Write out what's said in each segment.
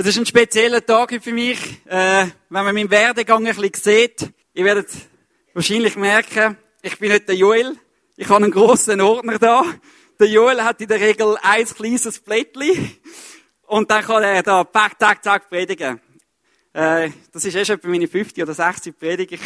Es ist ein spezieller Tag für mich. Äh, wenn man meinen Werdegang ein bisschen sieht, ihr werdet wahrscheinlich merken, ich bin nicht der Joel. Ich habe einen grossen Ordner da. Der Joel hat in der Regel ein kleines Blättchen. Und dann kann er da pack, tack, tack predigen. Äh, das ist erst etwa meine 50 oder 60 Predigt. Ich,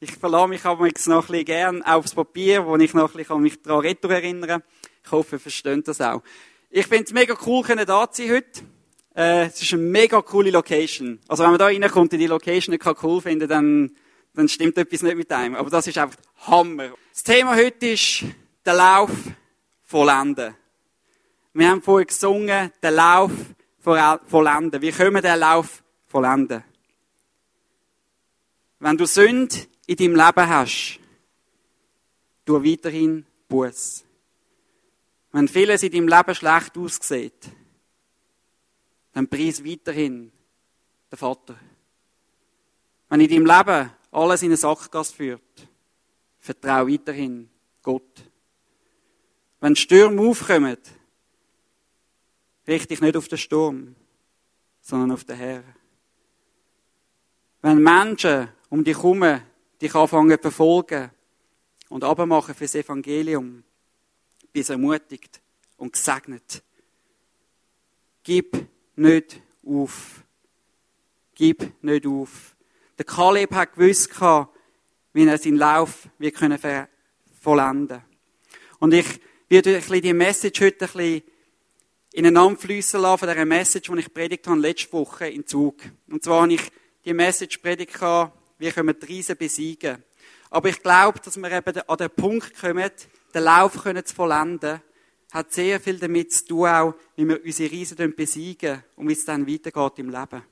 ich verlasse mich aber jetzt noch ein bisschen gern aufs Papier, wo ich noch ein bisschen mich daran erinnern kann. Ich hoffe, ihr versteht das auch. Ich finde es mega cool, können da zu sein heute. Äh, es ist eine mega coole Location. Also wenn man da reinkommt und die Location nicht cool finden, dann, dann stimmt etwas nicht mit einem. Aber das ist einfach Hammer. Das Thema heute ist der Lauf vollenden. Wir haben vorhin gesungen, der Lauf vollenden. Wie können wir den Lauf vollenden? Wenn du Sünd in deinem Leben hast, tu weiterhin Buß. Wenn vieles in deinem Leben schlecht aussieht, dann preis weiterhin den Vater. Wenn in deinem Leben alles in eine Sackgasse führt, vertrau weiterhin Gott. Wenn Stürme aufkommen, richte dich nicht auf den Sturm, sondern auf den Herrn. Wenn Menschen um dich herum dich anfangen zu verfolgen und abmachen fürs Evangelium, bist ermutigt und gesegnet. Gib nicht auf. Gib nicht auf. Der Kaleb hat gewusst, wie er seinen Lauf wird können vollenden Und ich werde ein die Message heute ein bisschen ineinander fließen lassen von dieser Message, die ich predigt habe letzte Woche in Zug. Und zwar habe ich die Message predigt, wie können die Riesen besiegen. Aber ich glaube, dass wir eben an den Punkt kommen, den Lauf können zu vollenden hat sehr viel damit zu tun, auch, wie wir unsere Riesen besiegen und wie es dann weitergeht im Leben.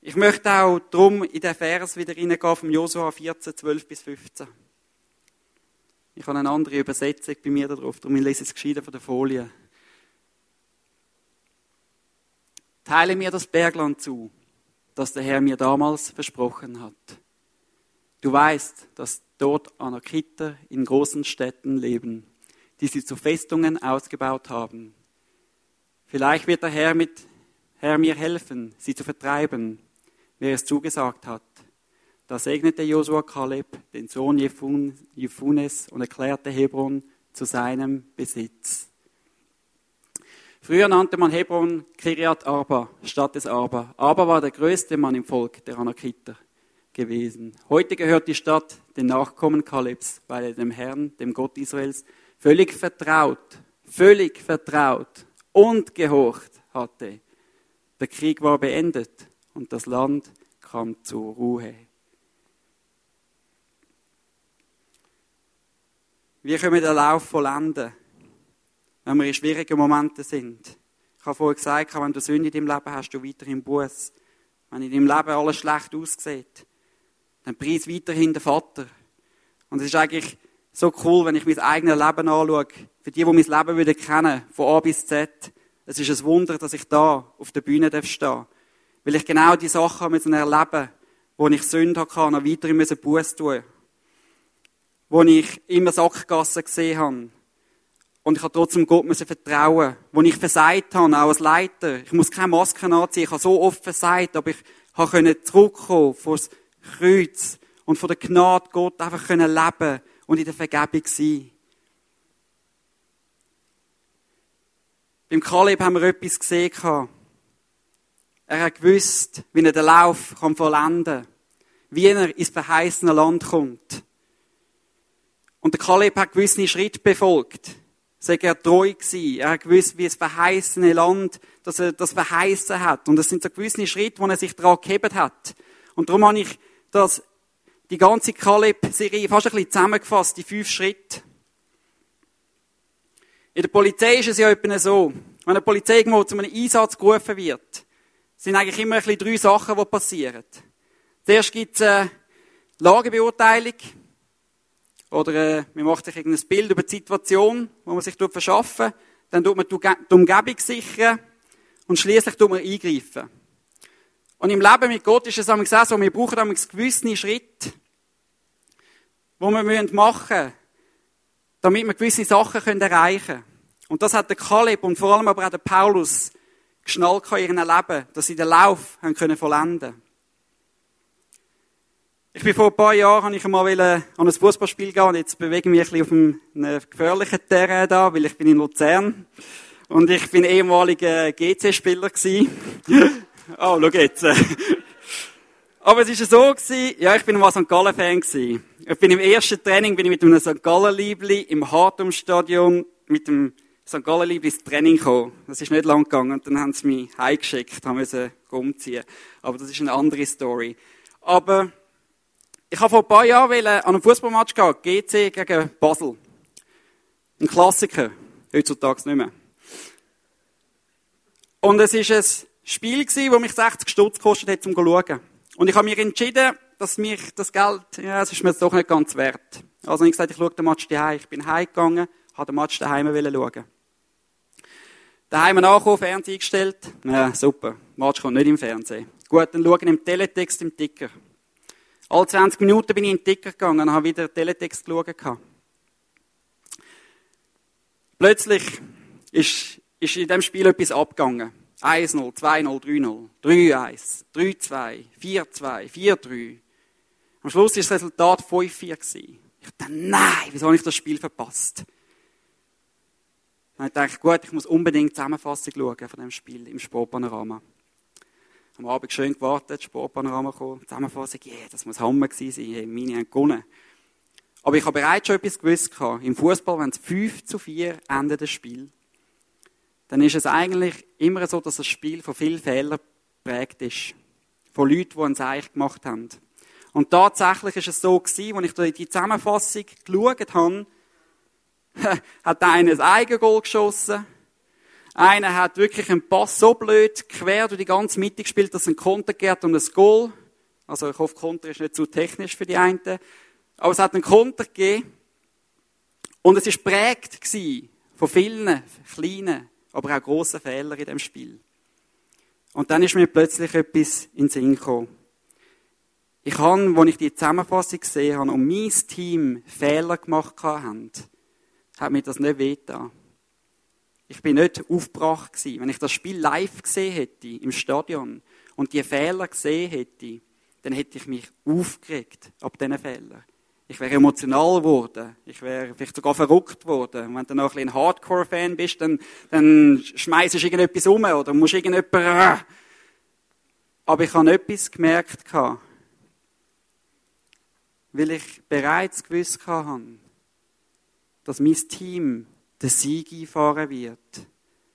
Ich möchte auch drum in den Vers wieder reingehen vom Josua 14, 12 bis 15. Ich habe eine andere Übersetzung bei mir darauf, darum lese ich es gescheiter von der Folie. Teile mir das Bergland zu, das der Herr mir damals versprochen hat. Du weißt, dass dort Anarchiter in großen Städten leben die sie zu Festungen ausgebaut haben. Vielleicht wird der Herr, mit, Herr mir helfen, sie zu vertreiben, wer es zugesagt hat. Da segnete Josua Kaleb, den Sohn Jephunes, und erklärte Hebron zu seinem Besitz. Früher nannte man Hebron Kiriat Arba, Stadt des Arba. Arba war der größte Mann im Volk der Anakiter gewesen. Heute gehört die Stadt den Nachkommen Kalebs, weil er dem Herrn, dem Gott Israels, völlig vertraut, völlig vertraut und gehorcht hatte. Der Krieg war beendet und das Land kam zur Ruhe. Wie können wir den Lauf vollenden, wenn wir in schwierigen Momenten sind? Ich habe vorhin gesagt, wenn du Sünde in deinem Leben hast, du weiterhin Buß. Wenn in deinem Leben alles schlecht aussieht, dann preis weiterhin den Vater. Und es ist eigentlich so cool, wenn ich mein eigenes Leben anschaue. Für die, die mein Leben wieder kennen, von A bis Z. Es ist ein Wunder, dass ich da auf der Bühne stehen darf. Weil ich genau die Sachen müssen erleben wo ich Sünde hatte, noch weiter müssen Buß tun. Wo ich immer Sackgassen gesehen habe. Und ich habe trotzdem Gott müssen vertrauen. Wo ich versagt habe, auch als Leiter. Ich muss keine Maske anziehen. Ich habe so oft versagt, aber ich habe zurückkommen vor das Kreuz und von der Gnade Gott einfach können leben und in der Vergebung sein. Beim Kaleb haben wir etwas gesehen. Er hat gewusst, wie er den Lauf kann vollenden kann. Wie er ins verheißene Land kommt. Und der Kaleb hat gewisse Schritte befolgt. Sei er treu gewesen. Er hat gewusst, wie das verheißene Land, dass er das verheißen hat. Und das sind so gewisse Schritte, wo er sich daran gehebt hat. Und darum habe ich das die ganze Kaleb-Serie fast ein bisschen zusammengefasst, die fünf Schritte. In der Polizei ist es ja etwa so, wenn eine Polizei irgendwo zu einem Einsatz gerufen wird, sind eigentlich immer ein bisschen drei Sachen, die passieren. Zuerst gibt es eine Lagebeurteilung, oder äh, man macht sich irgendein Bild über die Situation, wo man sich verschaffen dann tut man die Umgebung sichern und schließlich tut man eingreifen. Und im Leben mit Gott ist es auch so, wir brauchen einen gewissen Schritt, wo wir machen müssen, damit wir gewisse Sachen erreichen können. Und das hat der Kaleb und vor allem aber auch der Paulus geschnallt in ihrem Leben, dass sie den Lauf haben können vollenden Ich bin vor ein paar Jahren, habe ich einmal an ein Fußballspiel gehen und jetzt bewege ich mich ein bisschen auf einem gefährlichen Terrain da, weil ich bin in Luzern und ich bin ehemaliger GC-Spieler gewesen. oh, schau jetzt. Aber es war so, gewesen, ja, ich bin mal St. Gallen-Fan. Ich bin im ersten Training, bin ich mit einem St. Gallen-Liebli im Hartum-Stadion mit dem St. Gallen-Liebli ins Training gekommen. Das ist nicht lang gegangen und dann haben sie mich heimgeschickt, haben müssen umziehen. Aber das ist eine andere Story. Aber ich habe vor ein paar Jahren an einem Fußballmatch gehen, GC gegen Basel. Ein Klassiker. Heutzutage nicht mehr. Und es war ein Spiel, das mich 60 Stutz gekostet hat, um zu schauen. Und ich habe mich entschieden, dass mich das Geld, ja, es ist mir doch nicht ganz wert. Also ich gesagt, ich schaue den Match daheim. Ich bin heimgegangen, habe den Match daheim schauen. Daheim angekommen, Fernseher eingestellt. Ja, super. Match kommt nicht im Fernsehen. Gut, dann schaue ich im Teletext im Ticker. Alle 20 Minuten bin ich in den Ticker gegangen und habe wieder Teletext geschaut. Plötzlich ist, ist in diesem Spiel etwas abgegangen. 1-0, 2-0, 3-0, 3-1, 3-2, 4-2, 4-3. Am Schluss war das Resultat 5-4. Ich dachte, nein, wieso habe ich das Spiel verpasst? Dann habe ich gedacht, gut, ich muss unbedingt die Zusammenfassung schauen von dem Spiel im Sportpanorama. Am Abend schön gewartet, Sportpanorama kam, Zusammenfassung, yeah, das muss Hammer gewesen sein, meine haben gewonnen. Aber ich habe bereits schon etwas gewusst. Im Fußball, wenn es 5 zu 4 endet das Spiel, dann ist es eigentlich immer so, dass das Spiel von vielen Fehlern geprägt ist. Von Leuten, die ein Seich gemacht haben. Und tatsächlich ist es so gewesen, als ich die Zusammenfassung geschaut habe, hat einer ein Eigengoal geschossen. Einer hat wirklich einen Pass so blöd quer durch die ganze Mitte gespielt, dass ein Konter geht und ein Goal. Also ich hoffe, Konter ist nicht zu technisch für die einen. Aber es hat einen Konter gegeben. Und es war prägt von vielen kleinen aber auch große Fehler in dem Spiel. Und dann ist mir plötzlich etwas in den Sinn gekommen. Ich habe, als ich die Zusammenfassung gesehen habe und mein Team Fehler gemacht haben, hat mir das nicht wehgetan. Ich bin nicht aufgebracht gewesen. Wenn ich das Spiel live gesehen hätte, im Stadion, und die Fehler gesehen hätte, dann hätte ich mich aufgeregt ab diesen Fehlern. Ich wäre emotional geworden. Ich wäre vielleicht sogar verrückt geworden. Und wenn du noch ein, ein Hardcore-Fan bist, dann, dann schmeißt du irgendetwas um oder musst irgendjemand. Aber ich habe etwas gemerkt, weil ich bereits gewusst habe, dass mein Team den Sieg einfahren wird,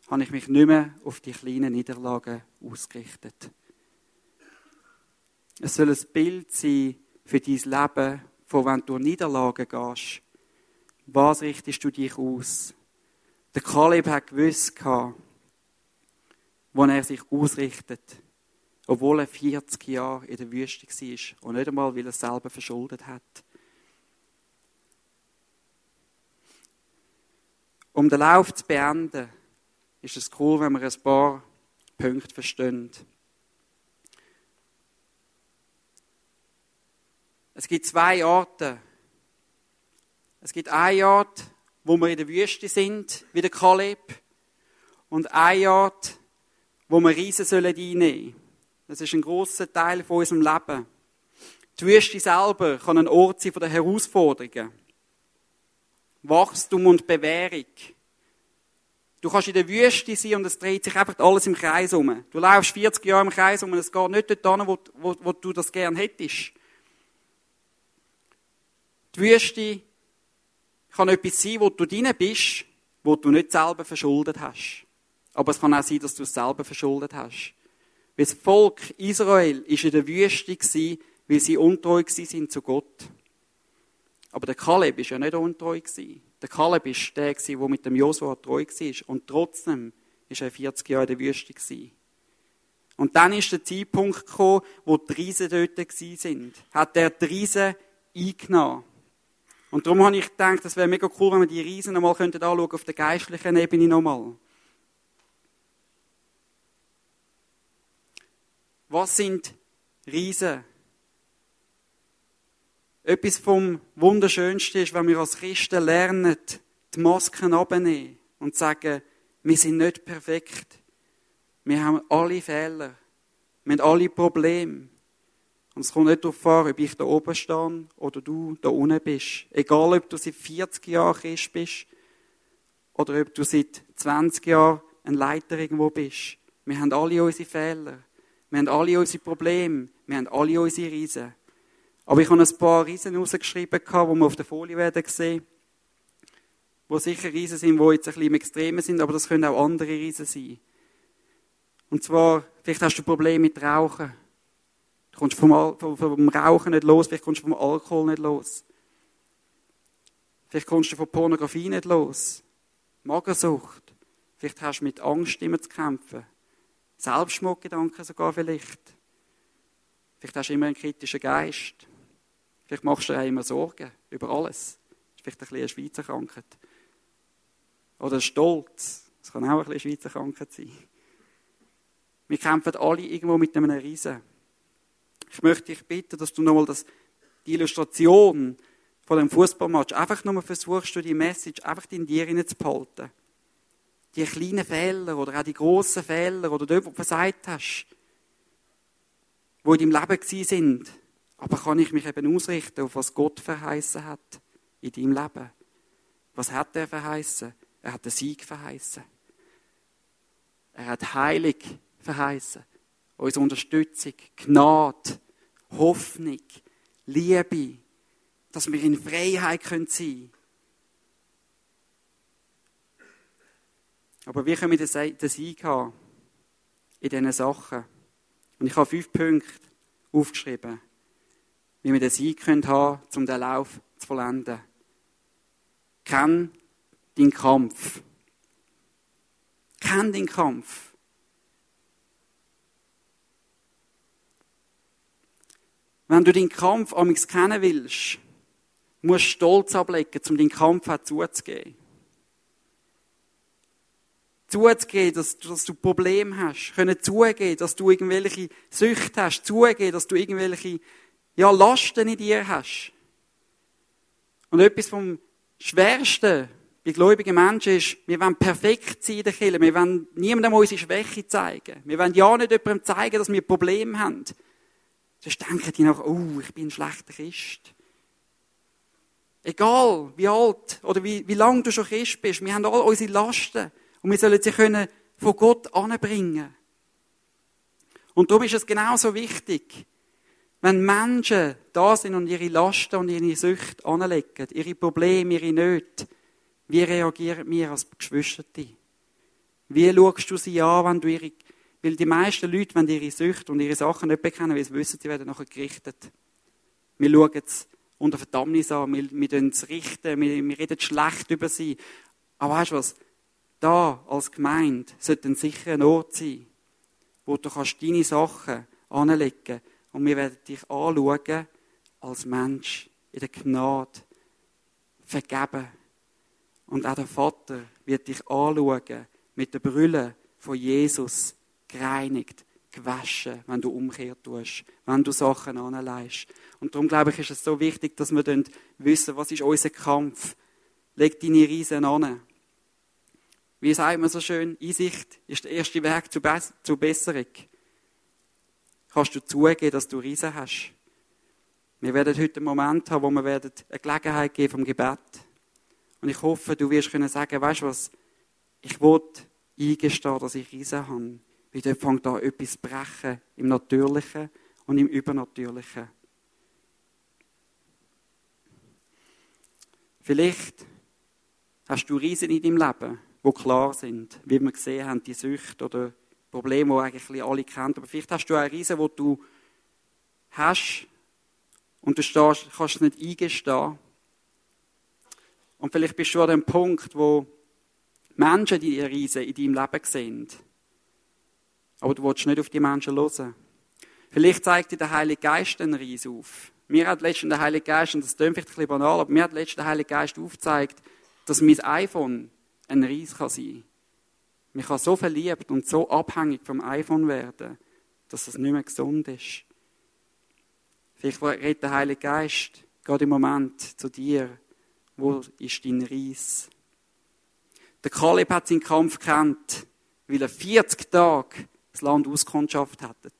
habe ich mich nicht mehr auf die kleinen Niederlagen ausgerichtet. Es soll ein Bild sein für dein Leben, von wenn du durch Niederlagen gehst, was richtest du dich aus? Der Kaleb hat gewusst, wo er sich ausrichtet, obwohl er 40 Jahre in der Wüste war und nicht einmal, weil er es selber verschuldet hat. Um den Lauf zu beenden, ist es cool, wenn wir ein paar Punkte verstehen. Es gibt zwei Orte. Es gibt einen Ort, wo wir in der Wüste sind, wie der Kaleb, und einen Ort, wo wir Riesen sollen einnehmen. Das ist ein großer Teil von unserem Leben. Die Wüste selber kann ein Ort sein von der Herausforderungen. Wachstum und Bewährung. Du kannst in der Wüste sein und es dreht sich einfach alles im Kreis um. Du laufst 40 Jahre im Kreis um und es geht nicht dort hin, wo, wo, wo du das gern hättest. Die Wüste kann etwas sein, wo du drin bist, wo du nicht selber verschuldet hast. Aber es kann auch sein, dass du es selber verschuldet hast. Weil das Volk Israel ist in der Wüste gewesen, weil sie untreu sind zu Gott. Aber der Kaleb ist ja nicht untreu gewesen. Der Kaleb ist der der mit dem Josua treu war. Und trotzdem ist er 40 Jahre in der Wüste gewesen. Und dann ist der Zeitpunkt gekommen, wo die Riesen dort sind. Hat er die Riesen eingenommen. Und darum habe ich gedacht, das wäre mega cool, wenn wir die Riesen nochmal anschauen könnten, auf der geistlichen Ebene nochmal. Was sind Riesen? Etwas vom Wunderschönsten ist, wenn wir als Christen lernen, die Masken abnehmen und sagen, wir sind nicht perfekt. Wir haben alle Fehler. Wir haben alle Probleme. Und es kommt nicht darauf an, ob ich da oben stehe oder du da unten bist. Egal, ob du seit 40 Jahren Christ bist oder ob du seit 20 Jahren ein Leiter irgendwo bist. Wir haben alle unsere Fehler. Wir haben alle unsere Probleme. Wir haben alle unsere Riesen. Aber ich habe ein paar Riesen rausgeschrieben, die wir auf der Folie werden sehen. Wo sicher Riesen sind, die jetzt ein bisschen im Extremen sind, aber das können auch andere Riesen sein. Und zwar, vielleicht hast du Probleme mit Rauchen. Du kommst vom, vom, vom Rauchen nicht los, vielleicht kommst du vom Alkohol nicht los. Vielleicht kommst du von Pornografie nicht los. Magersucht. Vielleicht hast du mit Angst immer zu kämpfen. Selbstmordgedanken sogar vielleicht. Vielleicht hast du immer einen kritischen Geist. Vielleicht machst du dir immer Sorgen über alles. Vielleicht ein bisschen eine Schweizer Krankheit. Oder Stolz. Das kann auch ein bisschen eine Schweizer Krankheit sein. Wir kämpfen alle irgendwo mit einem Riesen. Ich möchte dich bitten, dass du nochmal das, die Illustration von dem Fußballmatch einfach nochmal versuchst, du die Message einfach in dir zu behalten. Die kleinen Fehler oder auch die grossen Fehler oder dort, wo du versagt hast, wo in deinem Leben gewesen sind. Aber kann ich mich eben ausrichten auf was Gott verheißen hat in deinem Leben? Was hat er verheißen? Er hat den Sieg verheißen. Er hat Heilig verheißen. Unsere Unterstützung, Gnade, Hoffnung, Liebe, dass wir in Freiheit sein können. Aber wie können wir den Sieg haben in diesen Sachen? Und ich habe fünf Punkte aufgeschrieben, wie wir Sieg haben können, um den Lauf zu vollenden. Kenn deinen Kampf. Kenn den Kampf. Wenn du den Kampf amigs kennen willst, musst du Stolz ablegen, um den Kampf auch zuzugeben. Zuzugeben, dass, dass du Probleme hast. Können zugeben, dass du irgendwelche Süchte hast. Zugeben, dass du irgendwelche, ja, Lasten in dir hast. Und etwas vom Schwersten bei gläubigen Menschen ist, wir wollen perfekt sein in der Kirche. Wir wollen niemandem unsere Schwäche zeigen. Wir wollen ja nicht jemandem zeigen, dass wir Probleme haben. Sonst denken die noch, oh, ich bin ein schlechter Christ. Egal, wie alt oder wie, wie lang du schon Christ bist, wir haben all unsere Lasten und wir sollen sie können von Gott anbringen. Und darum ist es genauso wichtig, wenn Menschen da sind und ihre Lasten und ihre Süchte anlegen, ihre Probleme, ihre Nöte, wie reagieren wir als Geschwister? Wie schaust du sie an, wenn du ihre weil die meisten Leute, wenn ihre Süchte und ihre Sachen nicht bekennen, weil sie wissen, sie werden nachher gerichtet. Wir schauen es unter Verdammnis an, wir, wir es richten, wir, wir reden schlecht über sie. Aber weißt du was? Da, als Gemeinde, sollte ein sicherer Ort sein, wo du kannst deine Sachen anlegen und wir werden dich anschauen als Mensch in der Gnade vergeben. Und auch der Vater wird dich anschauen mit der Brille von Jesus gereinigt, gewaschen, wenn du Umkehr tust, wenn du Sachen anleihst. Und darum glaube ich, ist es so wichtig, dass wir dann wissen, was ist unser Kampf. Leg deine Riesen an. Wie sagt man so schön, Einsicht ist der erste Weg zur, Be zur Besserung. Kannst du zugeben, dass du Riesen hast? Wir werden heute einen Moment haben, wo wir werden eine Gelegenheit geben vom Gebet. Und ich hoffe, du wirst können sagen, weißt du was? Ich will eingestehen, dass ich Riesen habe. Weil dort fängt an etwas zu brechen im Natürlichen und im Übernatürlichen. Vielleicht hast du Riesen in deinem Leben, die klar sind, wie wir gesehen haben, die Sucht oder Probleme, die eigentlich alle kennen. Aber vielleicht hast du auch Riesen, die du hast und du stehst, kannst es nicht eingestehen. Und vielleicht bist du an dem Punkt, wo Menschen die Riesen in deinem Leben sehen aber du willst nicht auf die Menschen hören. Vielleicht zeigt dir der Heilige Geist einen Reis auf. Mir hat letztens der Heilige Geist, und das klingt vielleicht ein bisschen banal, aber mir hat letztens der Heilige Geist aufgezeigt, dass mein iPhone ein Reis kann sein kann. Ich kann so verliebt und so abhängig vom iPhone werden, dass es nicht mehr gesund ist. Vielleicht redet der Heilige Geist gerade im Moment zu dir. Wo ist dein Reis? Der Kaleb hat seinen Kampf gekannt, weil er 40 Tage das Land auskundschaft hätten.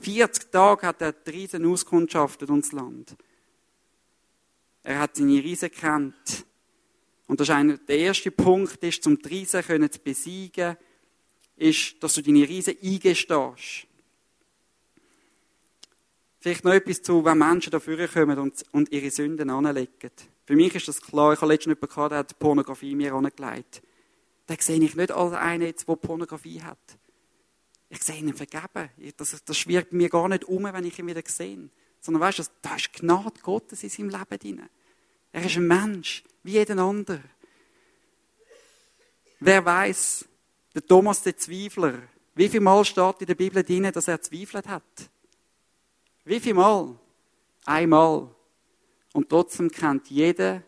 40 Tage hat er die Riesen auskundschaftet und das Land. Er hat seine Riesen kennt. Und das ist einer, der erste Punkt ist, um die Riesen zu besiegen, ist, dass du deine Riesen eingestehst. Vielleicht noch etwas zu, wenn Menschen dafür kommen und, und ihre Sünden anlegen. Für mich ist das klar. Ich habe letztens jemanden gehabt, der hat Pornografie mir angelegt. Den sehe ich nicht als einen der Pornografie hat. Ich sehe ihn vergeben. Das, das schwirrt mir gar nicht um, wenn ich ihn wieder sehe. Sondern weißt du, da ist Gnade Gottes in seinem Leben drin. Er ist ein Mensch, wie jeden anderen. Wer weiß, der Thomas der Zweifler, wie viel Mal steht in der Bibel drin, dass er zweifelt hat? Wie viel Mal? Einmal. Und trotzdem kennt jeder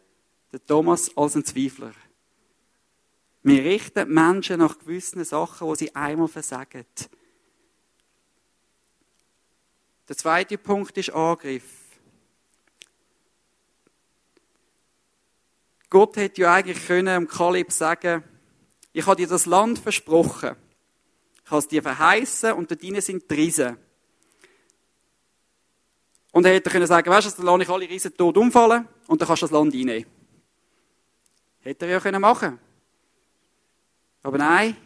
den Thomas als ein Zweifler. Wir richten Menschen nach gewissen Sachen, wo sie einmal versagen. Der zweite Punkt ist Angriff. Gott hätte ja eigentlich können dem Kalib sagen, ich habe dir das Land versprochen. Ich habe es dir verheißen und dort sind die Riesen. Und er hätte können sagen, weißt du, dann lasse ich alle Riesen tot umfallen und dann kannst du das Land einnehmen. Hätte er ja können machen. Aber nein,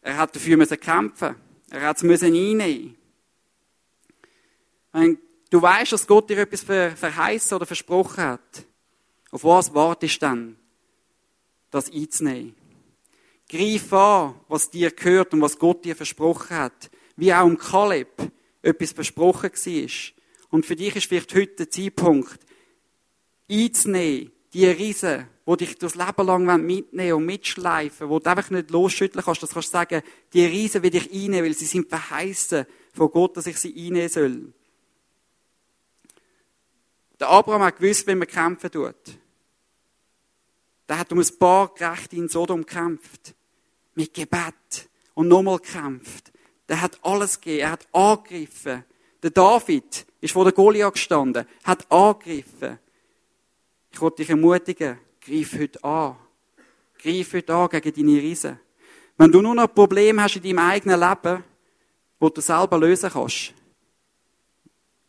er hat dafür müssen kämpfen. Er hat es müssen einnehmen. Du weißt, dass Gott dir etwas verheißen oder versprochen hat, auf was wartest du dann, das einzunehmen? Greif an, was dir gehört und was Gott dir versprochen hat. Wie auch im Kaleb etwas versprochen war. Und für dich ist vielleicht heute der Zeitpunkt, einzunehmen, die Riesen, die dich das Leben lang mitnehmen und mitschleifen, wo du einfach nicht losschütteln kannst, dass du kannst sagen, die Riesen will ich einnehmen, weil sie sind verheißen von Gott, dass ich sie einnehmen soll. Der Abraham hat gewusst, wenn man kämpfen tut. Der hat um ein paar Gerechte in Sodom gekämpft. Mit Gebet. Und nochmal gekämpft. Der hat alles gegeben. Er hat angegriffen. Der David ist vor der Goliath gestanden, hat angegriffen. Ich wollte dich ermutigen, greif heute an. Greif heute an gegen deine Riesen. Wenn du nur noch Probleme hast in deinem eigenen Leben, wo du selber lösen kannst,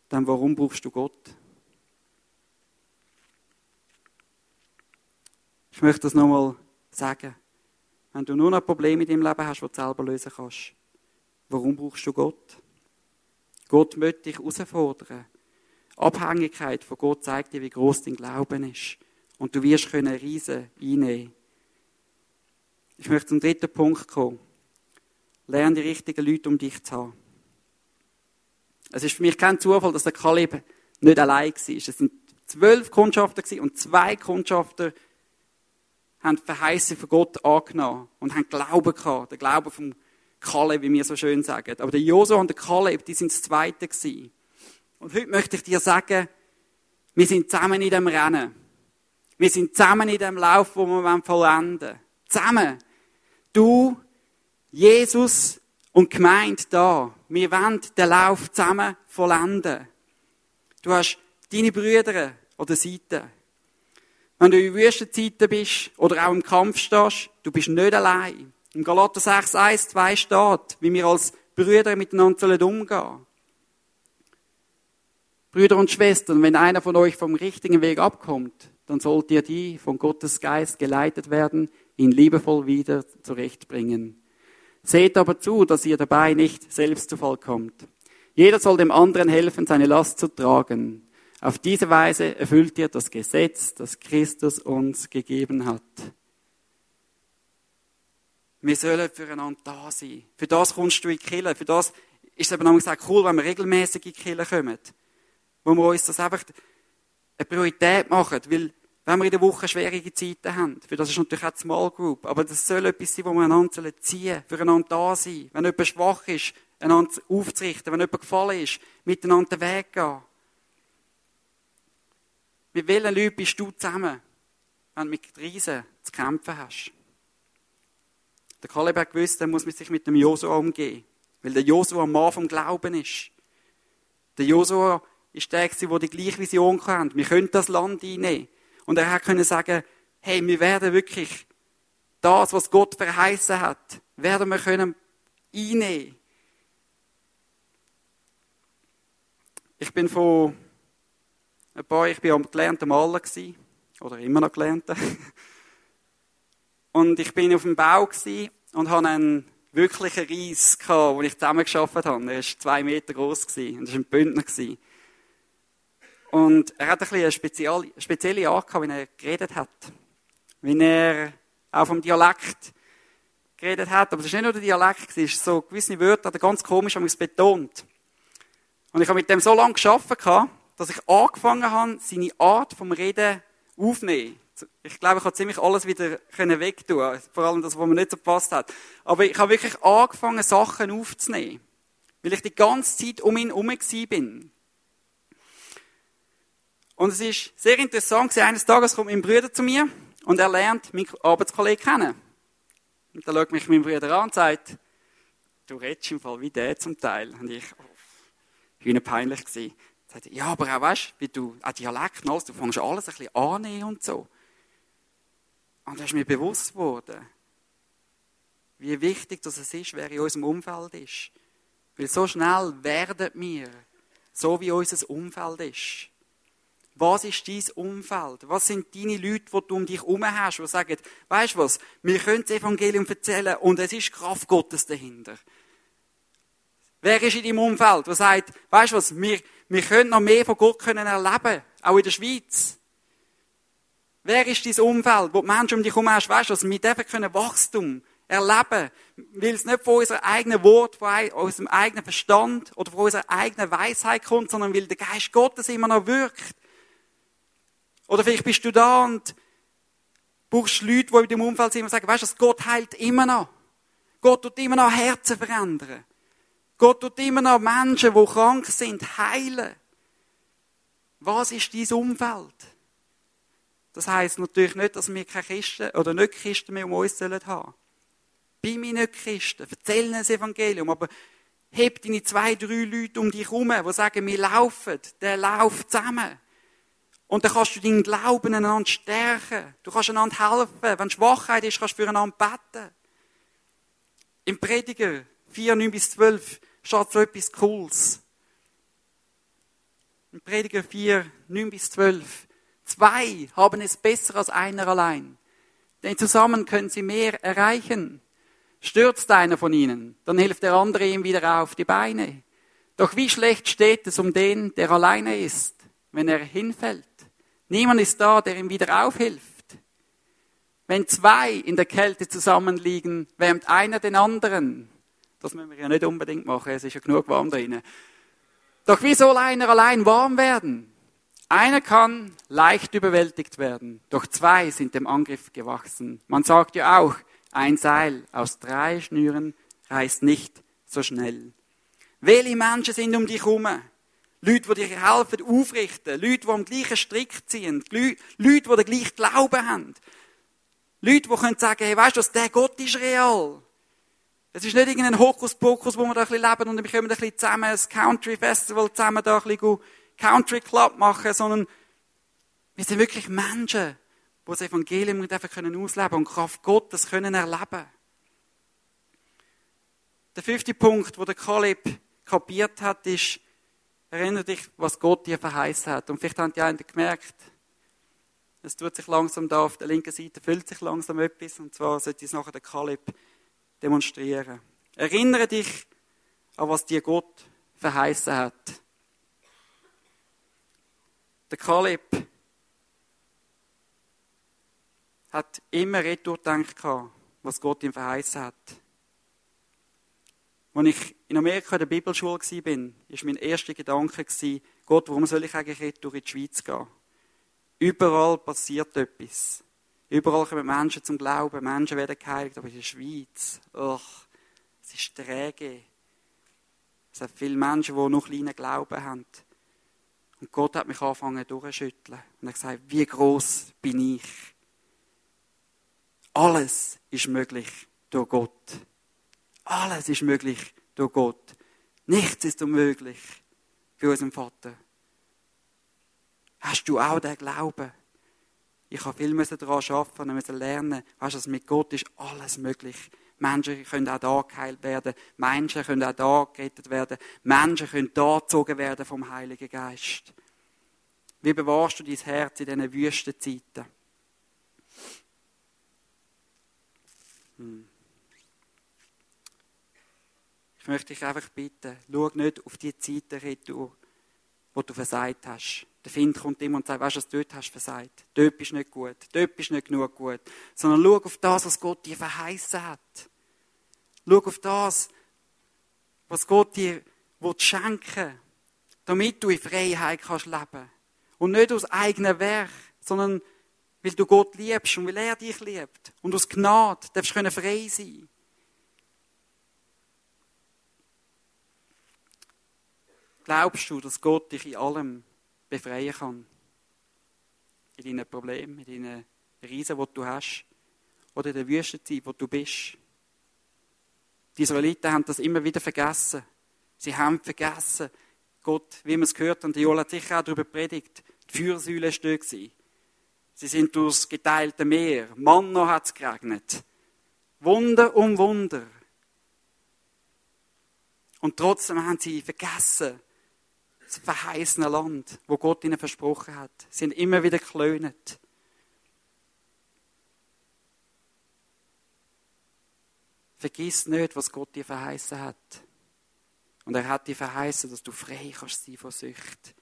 dann warum brauchst du Gott? Ich möchte das nochmal sagen. Wenn du nur noch Probleme in deinem Leben hast, die du selber lösen kannst, warum brauchst du Gott? Gott möchte dich herausfordern. Abhängigkeit von Gott zeigt dir, wie groß dein Glauben ist. Und du wirst können Riesen einnehmen. Ich möchte zum dritten Punkt kommen. Lerne die richtigen Leute um dich zu haben. Es ist für mich kein Zufall, dass der Kaleb nicht allein war. Es sind zwölf Kundschafter und zwei Kundschafter haben die Verheißung von Gott angenommen und haben Glauben gehabt. Der Glaube vom Kaleb, wie wir so schön sagen. Aber der Josua und der Kaleb, die sind das Zweite gewesen. Und heute möchte ich dir sagen, wir sind zusammen in dem Rennen. Wir sind zusammen in dem Lauf, wo wir vollenden wollen. Zusammen. Du, Jesus und gemeint da. Wir wollen den Lauf zusammen vollenden. Du hast deine Brüder an der Seite. Wenn du in Wüstenzeiten bist oder auch im Kampf stehst, du bist nicht allein. Im Galater 6, 1, 2 steht, wie wir als Brüder miteinander umgehen sollen. Brüder und Schwestern, wenn einer von euch vom richtigen Weg abkommt, dann sollt ihr die von Gottes Geist geleitet werden, ihn liebevoll wieder zurechtbringen. Seht aber zu, dass ihr dabei nicht selbst zu Fall kommt. Jeder soll dem anderen helfen, seine Last zu tragen. Auf diese Weise erfüllt ihr das Gesetz, das Christus uns gegeben hat. Wir sollen füreinander da sein. Für das kommst du in die Kirche. Für das ist es eben auch cool, wenn wir regelmäßig in die Kirche kommen. Wo wir uns das einfach eine Priorität machen. Weil, wenn wir in der Woche schwierige Zeiten haben, für das ist natürlich auch die Small Group, aber das soll etwas sein, wo wir einander ziehen, füreinander da sein. Wenn jemand schwach ist, einander aufzurichten. Wenn jemand gefallen ist, miteinander den Weg gehen. Mit welchen Leuten bist du zusammen, wenn du mit Riesen zu kämpfen hast? Der Kaleb hat gewusst, er muss sich mit dem Josua umgehen. Weil der Josua am Mann vom Glauben ist. Der Josua ist der, der die gleiche Vision hat. Wir können das Land einnehmen. Und er hat sagen, hey, wir werden wirklich das, was Gott verheißen hat, werden wir können einnehmen. Ich bin von ein paar, ich bin am gelernten Maler gewesen, oder immer noch gelernter. Und ich bin auf dem Bau und habe einen wirklichen Reis gehabt, den ich zusammengeschafft habe. Er war zwei Meter groß und das war ein Bündner. Und er hat ein bisschen eine spezielle Art gehabt, wie er geredet hat. Wie er auch vom Dialekt geredet hat. Aber es war nicht nur der Dialekt, es ist so gewisse Wörter, hat er ganz komisch haben betont. Und ich habe mit dem so lange gearbeitet, dass ich angefangen habe, seine Art vom Reden aufzunehmen. Ich glaube, ich habe ziemlich alles wieder wegtun Vor allem das, was mir nicht so gepasst hat. Aber ich habe wirklich angefangen, Sachen aufzunehmen. Weil ich die ganze Zeit um ihn herum bin. Und es ist sehr interessant, eines Tages kommt mein Bruder zu mir und er lernt meinen Arbeitskollegen kennen. Und dann schaut mich mein Bruder an und sagt, du redest im Fall wie der zum Teil. Und ich, oh, wie peinlich gewesen. Sagt, ja, aber auch weißt, wie du, auch Dialekt alles, du fängst alles ein bisschen annehmen und so. Und da ist mir bewusst geworden, wie wichtig das ist, wer in unserem Umfeld ist. Weil so schnell werden wir so, wie unser Umfeld ist. Was ist dein Umfeld? Was sind deine Leute, die du um dich herum hast, die sagen, weißt du was, wir können das Evangelium erzählen und es ist Kraft Gottes dahinter. Wer ist in deinem Umfeld, der sagt, weißt du was, wir, wir können noch mehr von Gott können erleben, auch in der Schweiz. Wer ist dein Umfeld, wo die Menschen um dich herum hast, weißt du, dass wir dürfen können Wachstum erleben, weil es nicht von unserem eigenen Wort, von unserem eigenen Verstand oder von unserer eigenen Weisheit kommt, sondern weil der Geist Gottes immer noch wirkt. Oder vielleicht bist du da und brauchst Leute, die in deinem Umfeld sind und sagen, weißt du, Gott heilt immer noch. Gott tut immer noch Herzen verändern. Gott tut immer noch Menschen, die krank sind, heilen. Was ist dein Umfeld? Das heisst natürlich nicht, dass wir keine Kisten oder nicht Kisten mehr um uns haben sollen. Bei mir nicht Kisten. Erzähl das Evangelium. Aber heb deine zwei, drei Leute um dich herum, die sagen, wir laufen. Der läuft zusammen. Und dann kannst du deinen Glauben einander stärken. Du kannst einander helfen. Wenn Schwachheit ist, kannst du füreinander beten. Im Prediger 4, 9 bis 12 steht so etwas Cooles. Im Prediger 4, 9 bis 12. Zwei haben es besser als einer allein. Denn zusammen können sie mehr erreichen. Stürzt einer von ihnen, dann hilft der andere ihm wieder auf die Beine. Doch wie schlecht steht es um den, der alleine ist, wenn er hinfällt. Niemand ist da, der ihm wieder aufhilft. Wenn zwei in der Kälte zusammenliegen, wärmt einer den anderen. Das müssen wir ja nicht unbedingt machen, es ist ja genug warm drinnen. Doch wie soll einer allein warm werden? Einer kann leicht überwältigt werden, doch zwei sind dem Angriff gewachsen. Man sagt ja auch, ein Seil aus drei Schnüren reißt nicht so schnell. Welche Menschen sind um dich herum? Leute, die dir helfen, aufrichten. Leute, die am gleichen Strick ziehen. Leute, die den gleichen Glauben haben. Leute, die können sagen, hey, weißt du, der Gott ist real. Es ist nicht irgendein Hokuspokus, wo wir da ein bisschen leben und wir kommen ein bisschen zusammen, ein Country Festival zusammen da ein bisschen Country Club machen, sondern wir sind wirklich Menschen, die das Evangelium ausleben können und Kraft Gottes können erleben. Der fünfte Punkt, wo der Kaleb kapiert hat, ist, erinnere dich, was Gott dir verheißen hat. Und vielleicht haben die einen gemerkt, es tut sich langsam da auf der linken Seite, füllt sich langsam etwas, und zwar sollte es nachher der Kaleb demonstrieren. Erinnere dich an was dir Gott verheißen hat. Der Kaleb hat immer retour gedacht, was Gott ihm verheißen hat. Als ich in Amerika in der Bibelschule war, war mein erster Gedanke, Gott, warum soll ich eigentlich retour in die Schweiz gehen? Überall passiert etwas. Überall kommen Menschen zum Glauben, Menschen werden geheiligt, aber in der Schweiz, ach, es ist träge. Es hat viele Menschen, die noch kleinen Glauben haben. Und Gott hat mich angefangen durchzuschütteln. Und er hat gesagt, wie groß bin ich? Alles ist möglich durch Gott. Alles ist möglich durch Gott. Nichts ist unmöglich für unseren Vater. Hast du auch den Glauben? Ich habe viel daran arbeiten und lernen. Weißt du, mit Gott ist alles möglich. Menschen können auch da geheilt werden. Menschen können auch da gerettet werden. Menschen können da gezogen werden vom Heiligen Geist. Wie bewahrst du dein Herz in diesen Wüstenzeiten? Hm. Ich möchte dich einfach bitten, schau nicht auf die Zeiten retour, wo du versagt hast. Der Find kommt immer und sagt, weißt du, was du dort hast versagt? Dort bist nicht gut, dort bist nicht genug gut. Sondern schau auf das, was Gott dir verheißen hat. Schau auf das, was Gott dir schenken damit du in Freiheit kannst leben. Und nicht aus eigenem Werk, sondern weil du Gott liebst und weil er dich liebt. Und aus Gnade darfst du frei sein. Glaubst du, dass Gott dich in allem befreien kann? In deinen Problemen, in deinen Riesen, die du hast? Oder in der Wüstenzeit, wo du bist? Die Israeliten haben das immer wieder vergessen. Sie haben vergessen, Gott, wie man es gehört haben, Joel hat sicher auch darüber predigt, die Feuersäule dort Sie sind durchs geteilte Meer. Manna hat es geregnet. Wunder um Wunder. Und trotzdem haben sie vergessen, das verheißene Land, wo Gott ihnen versprochen hat. Sie sind immer wieder geklönet. Vergiss nicht, was Gott dir verheißen hat. Und er hat dir verheißen, dass du frei kannst sein von Sucht.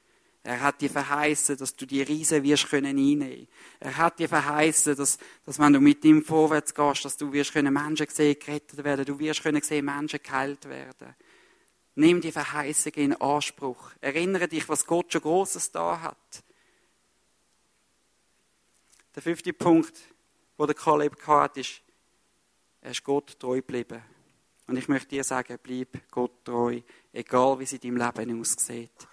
Er hat dir verheißen, dass du die Riesen wirst können einnehmen. Er hat dir verheißen, dass, dass wenn du mit ihm vorwärts gehst, dass du wirst können Menschen sehen, gerettet werden. Du wirst können sehen, Menschen geheilt werden. Nimm die Verheißung in Anspruch. Erinnere dich, was Gott schon Großes da hat. Der fünfte Punkt, wo der Kaleb hat, ist, er ist Gott treu geblieben. Und ich möchte dir sagen, bleib Gott treu, egal wie es in deinem Leben aussieht.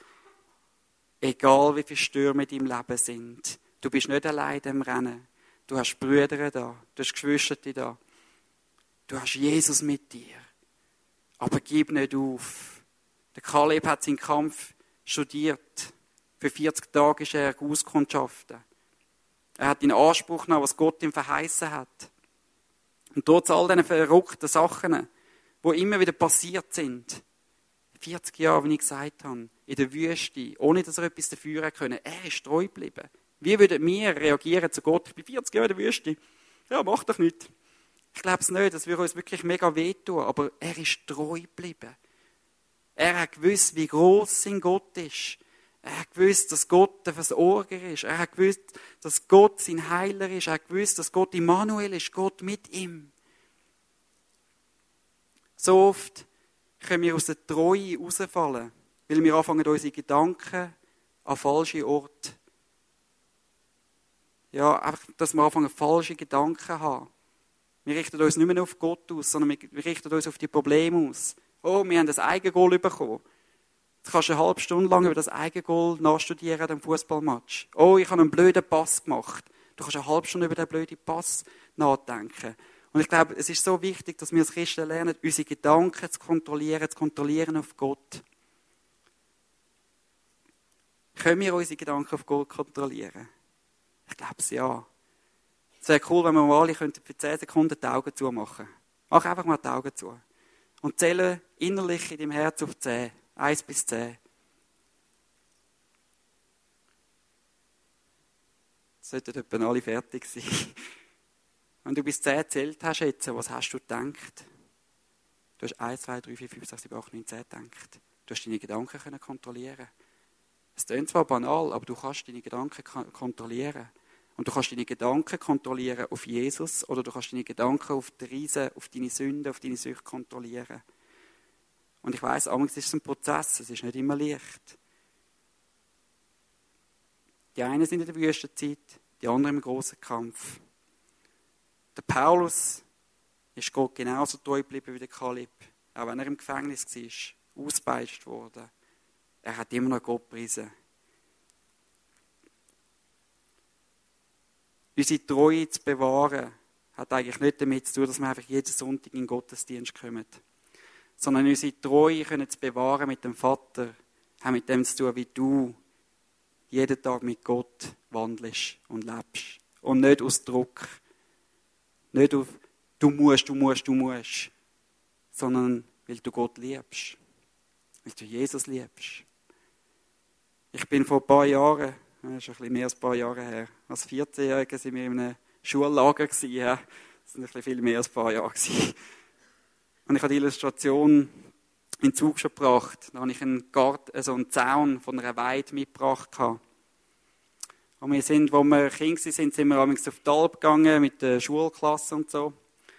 Egal wie viele Stürme in deinem Leben sind. Du bist nicht allein im Rennen. Du hast Brüder da, du hast Geschwister da. Du hast Jesus mit dir. Aber gib nicht auf. Der Kaleb hat seinen Kampf studiert. Für 40 Tage ist er auskundschaften. Er hat in Anspruch genommen, was Gott ihm verheißen hat. Und trotz all diesen verrückten Sachen, die immer wieder passiert sind, 40 Jahre, wie ich gesagt habe, in der Wüste, ohne dass er etwas dafür können. Er ist treu geblieben. Wie würden wir reagieren zu Gott? Ich bin 40 Jahre in der Wüste. Ja, mach doch nicht. Ich glaube es nicht, das würde uns wirklich mega wehtun, aber er ist treu geblieben. Er hat gewusst, wie groß sein Gott ist. Er hat gewusst, dass Gott der Versorger ist. Er hat gewusst, dass Gott sein Heiler ist. Er hat gewusst, dass Gott Immanuel ist, Gott mit ihm. So oft können wir aus der Treue rausfallen, weil wir anfangen, unsere Gedanken an falsche Orte. Ja, einfach, dass wir anfangen, falsche Gedanken haben. Wir richten uns nicht mehr auf Gott aus, sondern wir richten uns auf die Probleme aus. Oh, wir haben das Eigengoal bekommen. Jetzt kannst du eine halbe Stunde lang über das Eigengoal nachstudieren an Fußballmatch. Oh, ich habe einen blöden Pass gemacht. Du kannst eine halbe Stunde über den blöden Pass nachdenken. Und ich glaube, es ist so wichtig, dass wir als Christen lernen, unsere Gedanken zu kontrollieren, zu kontrollieren auf Gott. Können wir unsere Gedanken auf Gott kontrollieren? Ich glaube es ja. Es wäre cool, wenn wir mal alle für 10 Sekunden die Augen zumachen Mach einfach mal die Augen zu. Und zähle innerlich in deinem Herz auf 10. 1 bis 10. Sollten etwa alle fertig sein. Wenn du bis 10 erzählt hast, jetzt, was hast du gedacht? Du hast 1, 2, 3, 4, 5, 6, 7, 8, 9, 10 gedacht. Du hast deine Gedanken können. Es klingt zwar banal, aber du kannst deine Gedanken kontrollieren. Und du kannst deine Gedanken kontrollieren auf Jesus oder du kannst deine Gedanken auf die Riesen, auf deine Sünden, auf deine Süchte kontrollieren. Und ich weiß, es ist ein Prozess, es ist nicht immer leicht. Die einen sind in der Wüstenzeit, die anderen im großen Kampf. Der Paulus ist Gott genauso treu geblieben wie der Kalib. Auch wenn er im Gefängnis war, ausgepeitscht wurde. Er hat immer noch Gott gepriesen. Unsere Treue zu bewahren, hat eigentlich nicht damit zu tun, dass wir einfach jeden Sonntag in den Gottesdienst kommen. Sondern unsere Treue können zu bewahren mit dem Vater, hat mit dem zu tun, wie du jeden Tag mit Gott wandelst und lebst. Und nicht aus Druck, nicht auf, du musst, du musst, du musst, sondern weil du Gott liebst, weil du Jesus liebst. Ich bin vor ein paar Jahren, das ist ein bisschen mehr als ein paar Jahre her, als 14-Jähriger sind wir in einem Schullager. Das sind ein bisschen viel mehr als ein paar Jahre. Und ich habe die Illustration in den Zug schon gebracht. Da habe ich einen, Garten, also einen Zaun von einer Weide mitgebracht. Und wir sind, wo wir Kinder sind, sind wir auf die Alp gegangen mit der Schulklasse und so.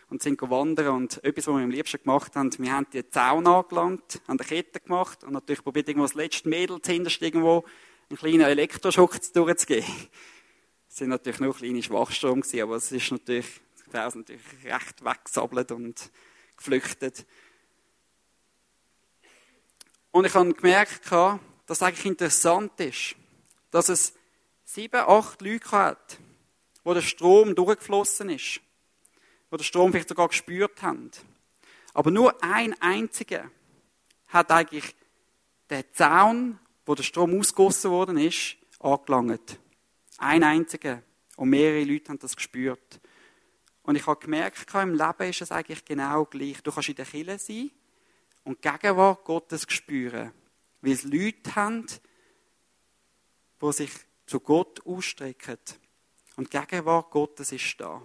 Und sind wandern. Und etwas, was wir am liebsten gemacht haben, wir haben den Zaun angelangt, haben eine Kette gemacht und natürlich probiert, irgendwo das letzte Mädel zuhinterst irgendwo einen kleinen Elektroschock durchzugeben. Es sind natürlich nur kleine Schwachstrom aber es ist natürlich, das natürlich recht weggesabbelt und geflüchtet. Und ich habe gemerkt, dass es eigentlich interessant ist, dass es sieben, acht Leute hat, wo der Strom durchgeflossen ist, wo der Strom vielleicht sogar gespürt haben. Aber nur ein einziger hat eigentlich den Zaun, wo der Strom ausgossen worden ist, angelangt. Ein einziger. Und mehrere Leute haben das gespürt. Und ich habe gemerkt, im Leben ist es eigentlich genau gleich. Du kannst in der Kirche sein und die Gegenwart Gottes spüren. Weil es Leute haben, die sich zu Gott ausstrecken. Und die Gegenwart Gottes ist da.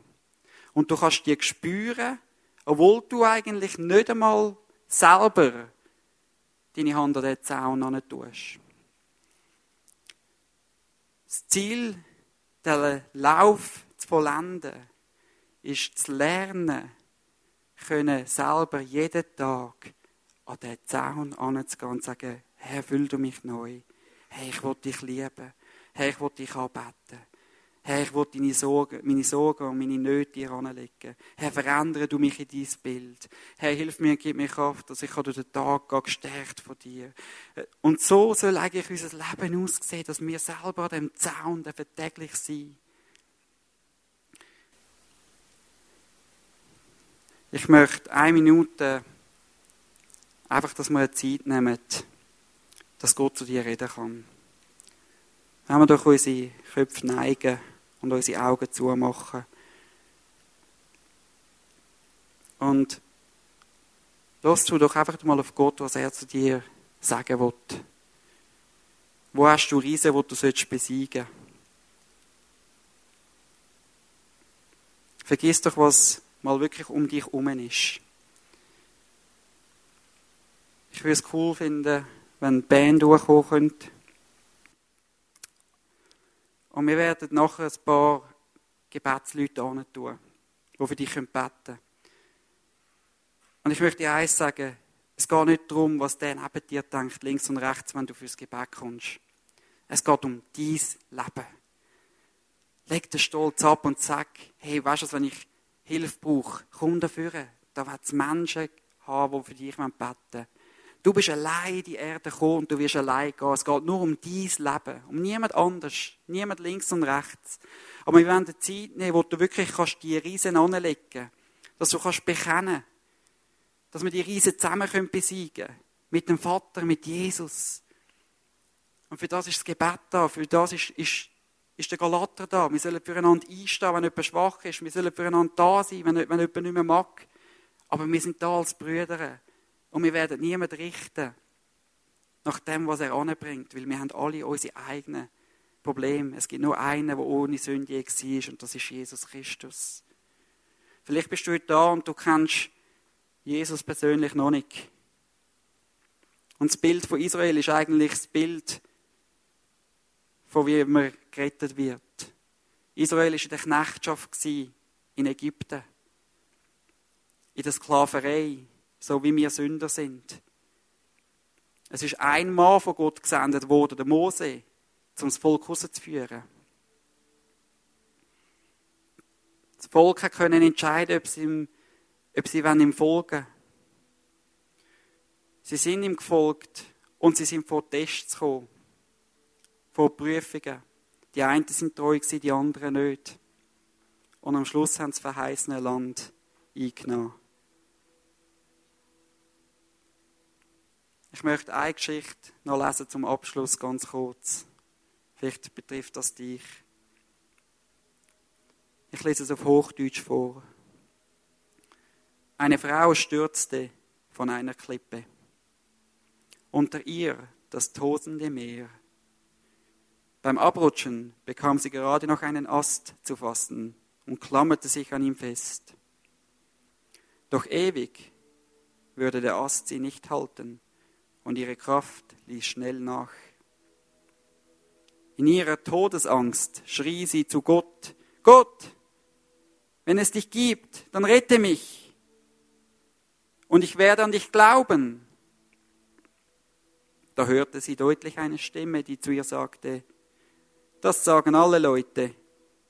Und du kannst die spüren, obwohl du eigentlich nicht einmal selber deine Hand an den Zaun tust. Das Ziel, diesen Lauf zu vollenden, ist zu lernen, können selber jeden Tag an den Zaun anzugehen und sagen, Herr, füll du mich neu. Herr, ich will dich lieben. Herr, ich will dich anbeten. Herr, ich will deine Sorgen, meine Sorgen und meine Nöte dir anlegen. Herr, verändere du mich in dein Bild. Herr, hilf mir und gib mir Kraft, dass ich durch den Tag gehe, gestärkt von dir. Und so soll eigentlich unser Leben aussehen, dass wir selber an dem Zaun täglich sein Ich möchte eine Minute einfach, dass wir eine Zeit nehmen, dass Gott zu dir reden kann. Wenn wir durch unsere Köpfe neigen und unsere Augen zumachen. Und lass du doch einfach mal auf Gott, was er zu dir sagen will. Wo hast du Riesen, die du besiegen sollst? Vergiss doch, was mal wirklich um dich herum ist. Ich würde es cool finden, wenn die Band durchkommen könnte. Und wir werden nachher ein paar Gebetsleute tun, die für dich beten können. Und ich möchte dir eins sagen, es geht nicht darum, was der neben dir denkt, links und rechts, wenn du fürs Gebet kommst. Es geht um dein Leben. Leg den Stolz ab und sag, hey, weißt du, wenn ich Hilfe brauche, komm dafür. Da wird es Menschen haben, die für dich beten wollen. Du bist allein in die Erde gekommen und du wirst allein gehen. Es geht nur um dein Leben, um niemand anders, niemand links und rechts. Aber wir werden Zeit nehmen, wo du wirklich kannst die Riesen anlegen kannst. Dass du kannst bekennen dass wir die Riesen zusammen können besiegen können. Mit dem Vater, mit Jesus. Und für das ist das Gebet da, für das ist, ist, ist der Galater da. Wir sollen füreinander einstehen, wenn jemand schwach ist. Wir sollen füreinander da sein, wenn, wenn jemand nicht mehr mag. Aber wir sind da als Brüder. Und wir werden niemand richten nach dem, was er anbringt, weil wir haben alle unsere eigenen Probleme. Es gibt nur einen, der ohne Sünde war, und das ist Jesus Christus. Vielleicht bist du heute da und du kennst Jesus persönlich noch nicht. Und das Bild von Israel ist eigentlich das Bild, von wie man gerettet wird. Israel war in der Knechtschaft in Ägypten, in der Sklaverei so wie wir Sünder sind. Es ist ein Mann von Gott gesendet worden, der Mose, um das Volk rauszuführen. Das Volk können entscheiden, ob sie ihm, ob sie ihm folgen Sie sind ihm gefolgt und sie sind vor Tests gekommen, vor Prüfungen. Die einen sind treu die anderen nicht. Und am Schluss haben sie das verheißene Land eingenommen. Ich möchte eine Geschichte noch lesen zum Abschluss, ganz kurz. Vielleicht betrifft das dich. Ich lese es auf Hochdeutsch vor. Eine Frau stürzte von einer Klippe. Unter ihr das tosende Meer. Beim Abrutschen bekam sie gerade noch einen Ast zu fassen und klammerte sich an ihm fest. Doch ewig würde der Ast sie nicht halten und ihre Kraft ließ schnell nach. In ihrer Todesangst schrie sie zu Gott, Gott, wenn es dich gibt, dann rette mich und ich werde an dich glauben. Da hörte sie deutlich eine Stimme, die zu ihr sagte, das sagen alle Leute,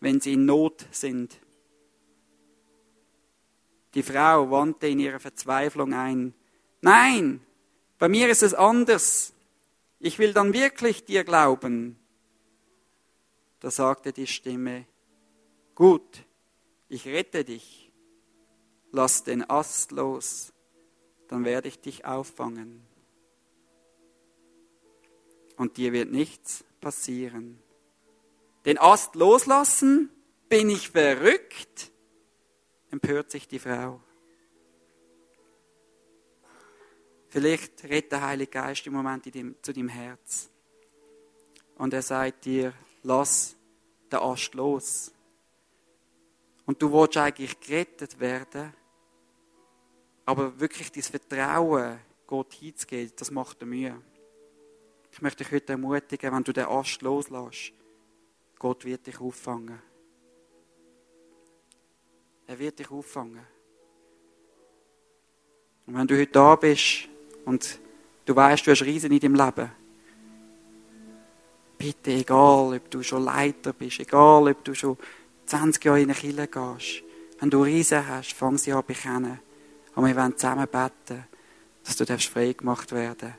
wenn sie in Not sind. Die Frau wandte in ihrer Verzweiflung ein, nein, bei mir ist es anders. Ich will dann wirklich dir glauben. Da sagte die Stimme, gut, ich rette dich. Lass den Ast los, dann werde ich dich auffangen. Und dir wird nichts passieren. Den Ast loslassen? Bin ich verrückt? empört sich die Frau. Vielleicht redet der Heilige Geist im Moment dem, zu deinem Herz. Und er sagt dir, lass den Ast los. Und du willst eigentlich gerettet werden, aber wirklich dein Vertrauen Gott hinzugeben, das macht dir Mühe. Ich möchte dich heute ermutigen, wenn du den Ast loslässt, Gott wird dich auffangen. Er wird dich auffangen. Und wenn du heute da bist und du weißt, du hast Riesen in deinem Leben, bitte, egal ob du schon Leiter bist, egal ob du schon 20 Jahre in eine Kirche gehst, wenn du Riesen hast, fang sie an bekennen. Und wir wollen zusammen beten, dass du frei gemacht werden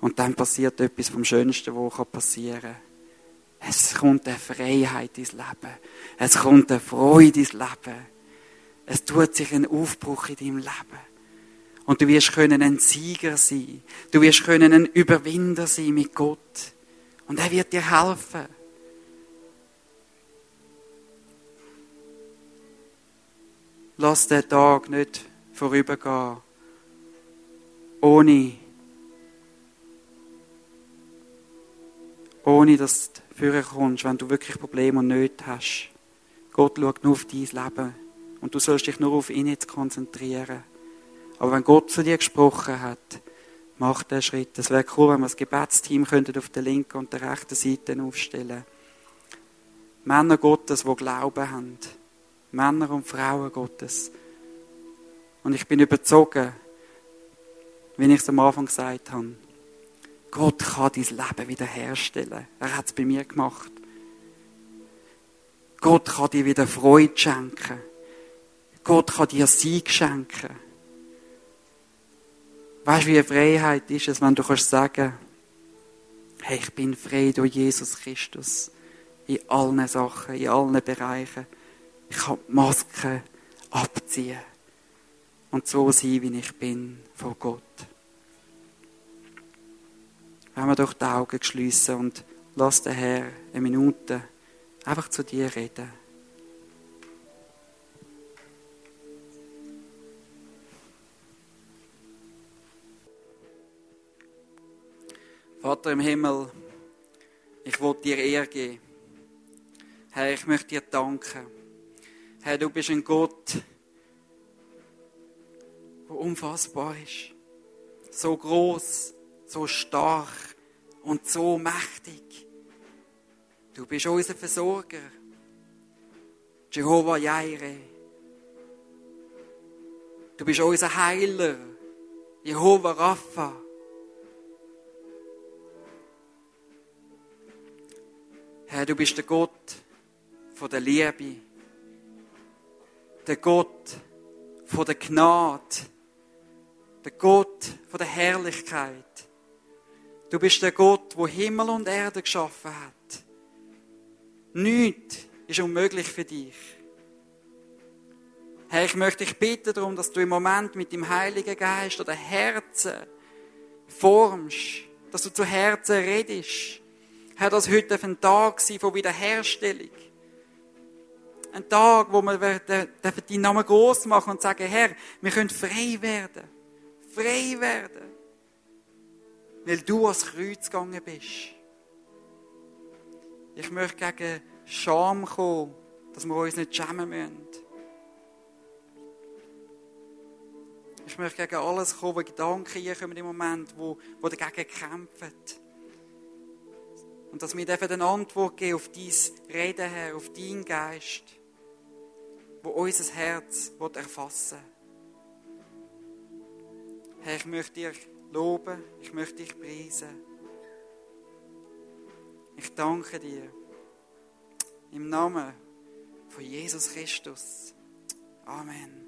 Und dann passiert etwas vom Schönsten, was passieren kann. Es kommt eine Freiheit ins Leben. Es kommt eine Freude ins Leben. Es tut sich ein Aufbruch in deinem Leben. Und du wirst können ein Sieger sein. Du wirst können ein Überwinder sein mit Gott. Und er wird dir helfen. Lass den Tag nicht vorübergehen, ohne, ohne dass du führen kommst, wenn du wirklich Probleme und Nöte hast. Gott schaut nur auf dein Leben und du sollst dich nur auf ihn jetzt konzentrieren. Aber wenn Gott zu dir gesprochen hat, mach den Schritt. Es wäre cool, wenn wir das Gebetsteam auf der linken und der rechten Seite aufstellen Männer Gottes, die Glauben haben. Männer und Frauen Gottes. Und ich bin überzogen, wie ich es am Anfang gesagt habe, Gott kann dein Leben wiederherstellen. Er hat es bei mir gemacht. Gott kann dir wieder Freude schenken. Gott kann dir Sieg schenken. Weißt du, wie eine Freiheit ist es, wenn du kannst sagen, hey, ich bin frei durch Jesus Christus. In allen Sachen, in allen Bereichen. Ich kann die Maske abziehen. Und so sein, wie ich bin, vor Gott. Wenn wir doch die Augen schließen und lass den Herr eine Minute einfach zu dir reden. Vater im Himmel, ich will dir Ehre geben. Herr, ich möchte dir danken. Herr, du bist ein Gott, der unfassbar ist. So groß, so stark und so mächtig. Du bist unser Versorger. Jehovah Jireh. Du bist unser Heiler. Jehovah Rapha. Herr, du bist der Gott von der Liebe, der Gott von der Gnade, der Gott von der Herrlichkeit. Du bist der Gott, wo Himmel und Erde geschaffen hat. Nichts ist unmöglich für dich. Herr, ich möchte dich bitten darum, dass du im Moment mit dem Heiligen Geist oder Herzen formst, dass du zu Herzen redest Herr, dass heute ein Tag sein von Wiederherstellung. Ein Tag, wo wir deinen Namen groß machen und sagen, Herr, wir können frei werden. Frei werden. Weil du ans Kreuz gegangen bist. Ich möchte gegen Scham kommen, dass wir uns nicht schämen müssen. Ich möchte gegen alles kommen, wo Gedanken hier kommen im Moment, wo, wo dagegen kämpfen. Und dass wir dürfen eine Antwort geben auf dein Reden, Herr, auf deinen Geist, wo unser Herz erfassen will. Herr, ich möchte dir loben, ich möchte dich preisen. Ich danke dir. Im Namen von Jesus Christus. Amen.